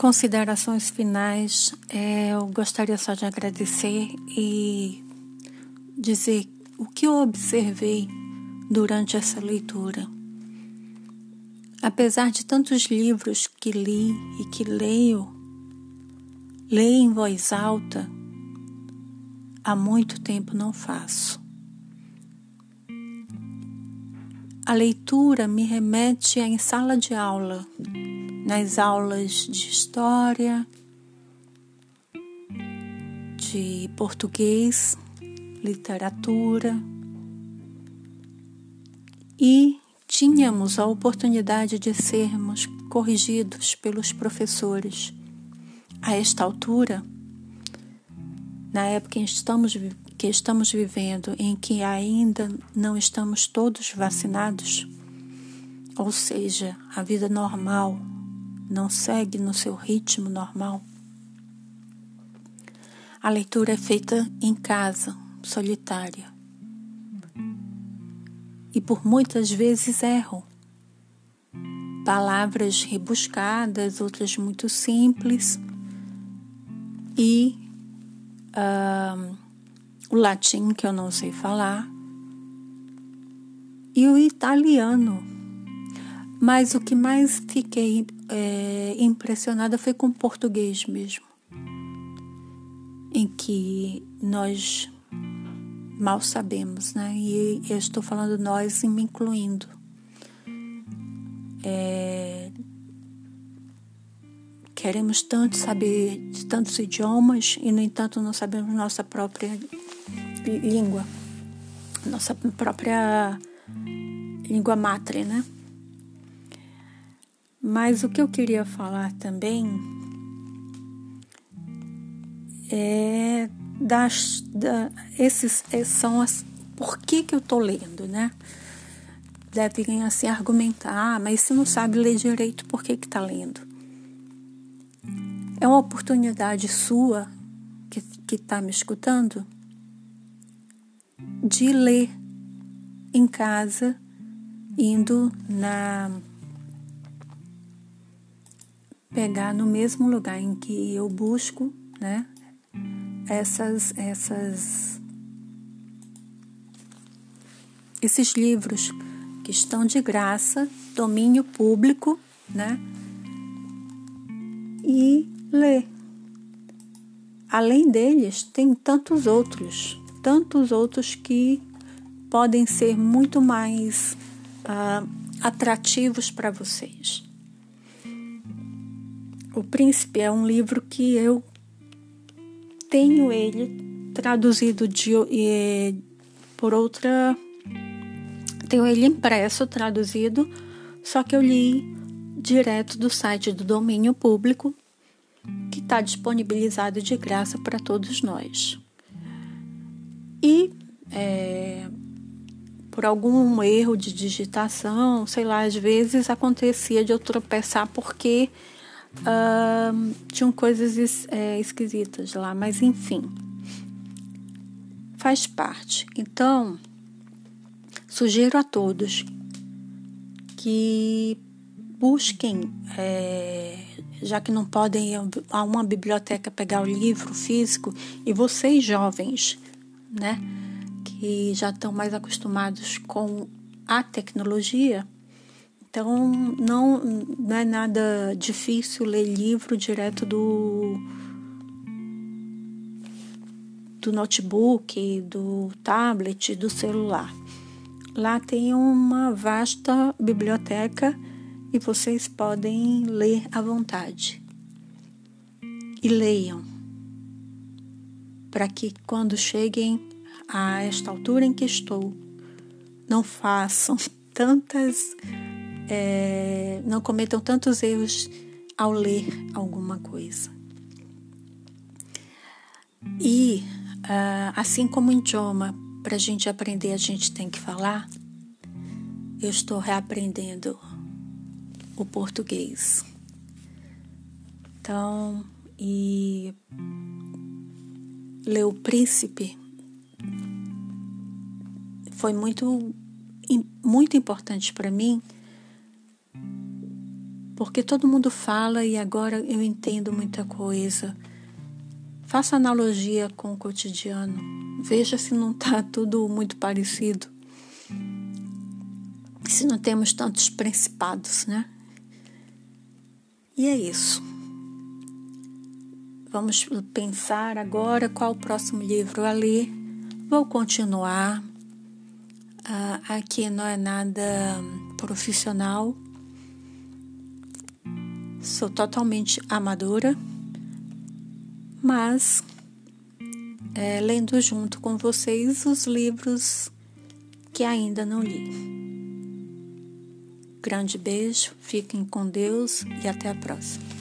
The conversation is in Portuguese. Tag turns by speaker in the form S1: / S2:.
S1: considerações finais, é, eu gostaria só de agradecer e dizer o que eu observei durante essa leitura. Apesar de tantos livros que li e que leio, leio em voz alta, há muito tempo não faço. A leitura me remete a em sala de aula nas aulas de história, de português, literatura e tínhamos a oportunidade de sermos corrigidos pelos professores. A esta altura, na época em que estamos, que estamos vivendo, em que ainda não estamos todos vacinados, ou seja, a vida normal não segue no seu ritmo normal. A leitura é feita em casa, solitária. E por muitas vezes erro. Palavras rebuscadas, outras muito simples. E uh, o latim, que eu não sei falar. E o italiano mas o que mais fiquei é, impressionada foi com o português mesmo, em que nós mal sabemos, né? E eu estou falando nós e me incluindo. É, queremos tanto saber de tantos idiomas e, no entanto, não sabemos nossa própria língua, nossa própria língua matre, né? Mas o que eu queria falar também é das da, esses é, são as por que que eu tô lendo, né? Devem assim argumentar, ah, mas se não sabe ler direito, por que que tá lendo? É uma oportunidade sua que que tá me escutando de ler em casa, indo na pegar no mesmo lugar em que eu busco, né? Essas, essas, esses livros que estão de graça, domínio público, né? E ler. Além deles, tem tantos outros, tantos outros que podem ser muito mais uh, atrativos para vocês. O Príncipe é um livro que eu tenho ele traduzido de, por outra. Tenho ele impresso, traduzido, só que eu li direto do site do domínio público, que está disponibilizado de graça para todos nós. E é, por algum erro de digitação, sei lá, às vezes acontecia de eu tropeçar porque Uh, tinham coisas é, esquisitas lá, mas enfim, faz parte. Então, sugiro a todos que busquem, é, já que não podem ir a uma biblioteca pegar o livro físico, e vocês jovens, né, que já estão mais acostumados com a tecnologia, então, não, não é nada difícil ler livro direto do, do notebook, do tablet, do celular. Lá tem uma vasta biblioteca e vocês podem ler à vontade. E leiam, para que quando cheguem a esta altura em que estou, não façam tantas é, não cometam tantos erros ao ler alguma coisa. E uh, assim como o idioma, para a gente aprender, a gente tem que falar, eu estou reaprendendo o português. Então, e ler o Príncipe foi muito, muito importante para mim porque todo mundo fala e agora eu entendo muita coisa. Faça analogia com o cotidiano. Veja se não está tudo muito parecido. Se não temos tantos principados, né? E é isso. Vamos pensar agora qual o próximo livro a ler. Vou continuar. Uh, aqui não é nada profissional. Sou totalmente amadora, mas é, lendo junto com vocês os livros que ainda não li. Grande beijo, fiquem com Deus e até a próxima.